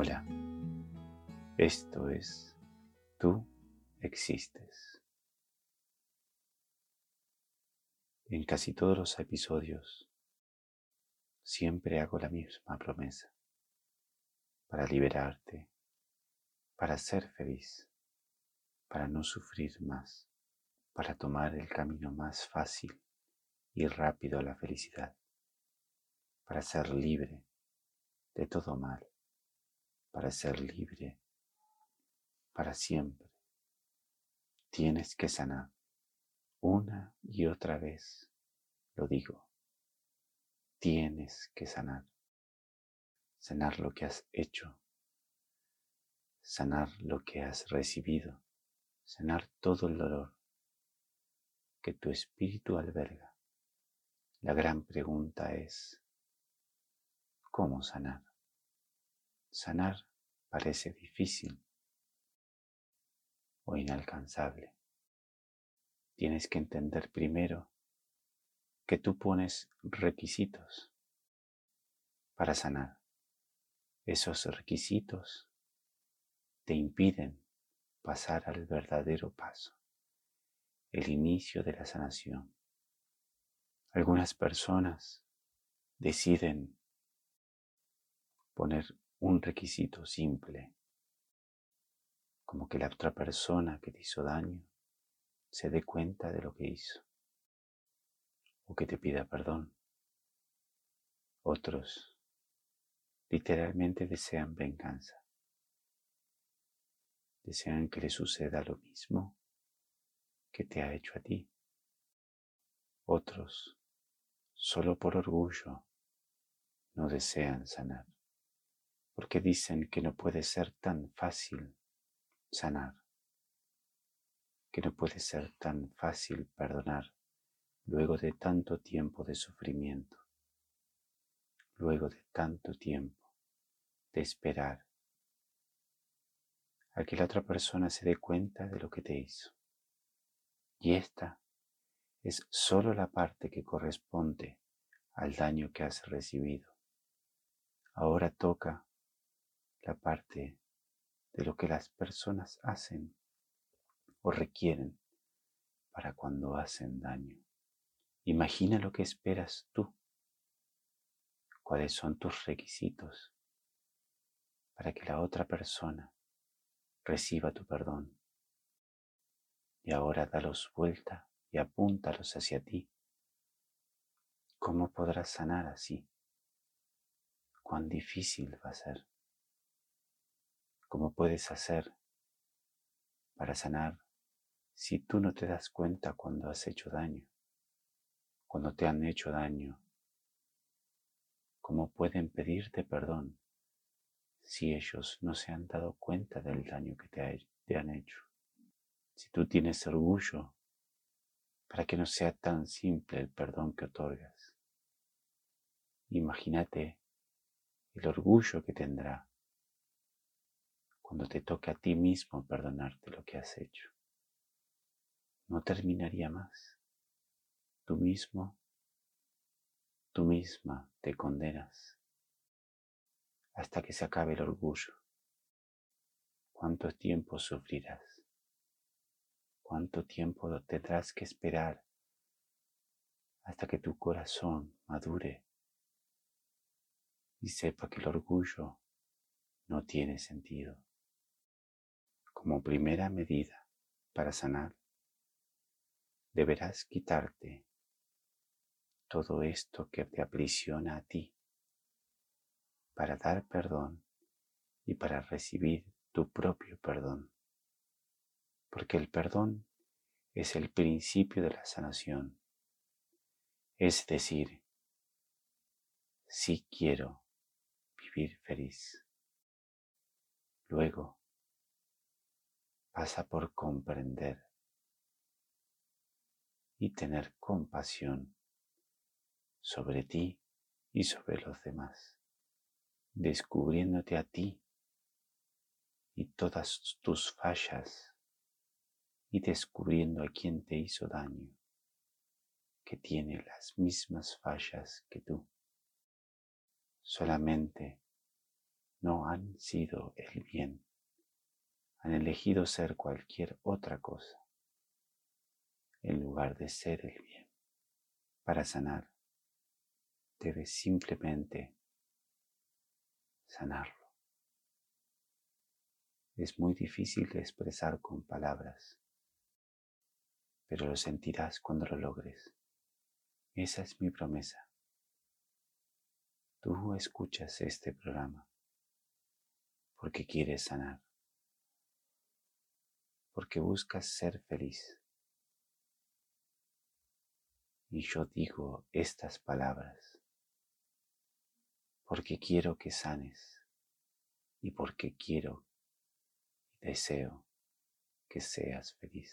Hola, esto es Tú existes. En casi todos los episodios siempre hago la misma promesa. Para liberarte, para ser feliz, para no sufrir más, para tomar el camino más fácil y rápido a la felicidad, para ser libre de todo mal para ser libre para siempre. Tienes que sanar una y otra vez, lo digo. Tienes que sanar. Sanar lo que has hecho. Sanar lo que has recibido. Sanar todo el dolor que tu espíritu alberga. La gran pregunta es, ¿cómo sanar? Sanar parece difícil o inalcanzable. Tienes que entender primero que tú pones requisitos para sanar. Esos requisitos te impiden pasar al verdadero paso, el inicio de la sanación. Algunas personas deciden poner un requisito simple, como que la otra persona que te hizo daño se dé cuenta de lo que hizo o que te pida perdón. Otros literalmente desean venganza. Desean que le suceda lo mismo que te ha hecho a ti. Otros, solo por orgullo, no desean sanar porque dicen que no puede ser tan fácil sanar, que no puede ser tan fácil perdonar luego de tanto tiempo de sufrimiento, luego de tanto tiempo de esperar a que la otra persona se dé cuenta de lo que te hizo. Y esta es solo la parte que corresponde al daño que has recibido. Ahora toca parte de lo que las personas hacen o requieren para cuando hacen daño. Imagina lo que esperas tú. ¿Cuáles son tus requisitos para que la otra persona reciba tu perdón? Y ahora dalos vuelta y apúntalos hacia ti. ¿Cómo podrás sanar así? ¿Cuán difícil va a ser? ¿Cómo puedes hacer para sanar si tú no te das cuenta cuando has hecho daño? Cuando te han hecho daño. ¿Cómo pueden pedirte perdón si ellos no se han dado cuenta del daño que te, te han hecho? Si tú tienes orgullo, para que no sea tan simple el perdón que otorgas. Imagínate el orgullo que tendrá cuando te toque a ti mismo perdonarte lo que has hecho. No terminaría más. Tú mismo, tú misma te condenas hasta que se acabe el orgullo. ¿Cuánto tiempo sufrirás? ¿Cuánto tiempo tendrás que esperar hasta que tu corazón madure y sepa que el orgullo no tiene sentido? Como primera medida para sanar, deberás quitarte todo esto que te aprisiona a ti para dar perdón y para recibir tu propio perdón. Porque el perdón es el principio de la sanación. Es decir, si quiero vivir feliz. Luego, pasa por comprender y tener compasión sobre ti y sobre los demás, descubriéndote a ti y todas tus fallas y descubriendo a quien te hizo daño, que tiene las mismas fallas que tú. Solamente no han sido el bien, han elegido ser cualquier otra cosa en lugar de ser el bien. Para sanar, debes simplemente sanarlo. Es muy difícil de expresar con palabras, pero lo sentirás cuando lo logres. Esa es mi promesa. Tú escuchas este programa porque quieres sanar, porque buscas ser feliz. Y yo digo estas palabras porque quiero que sanes y porque quiero y deseo que seas feliz.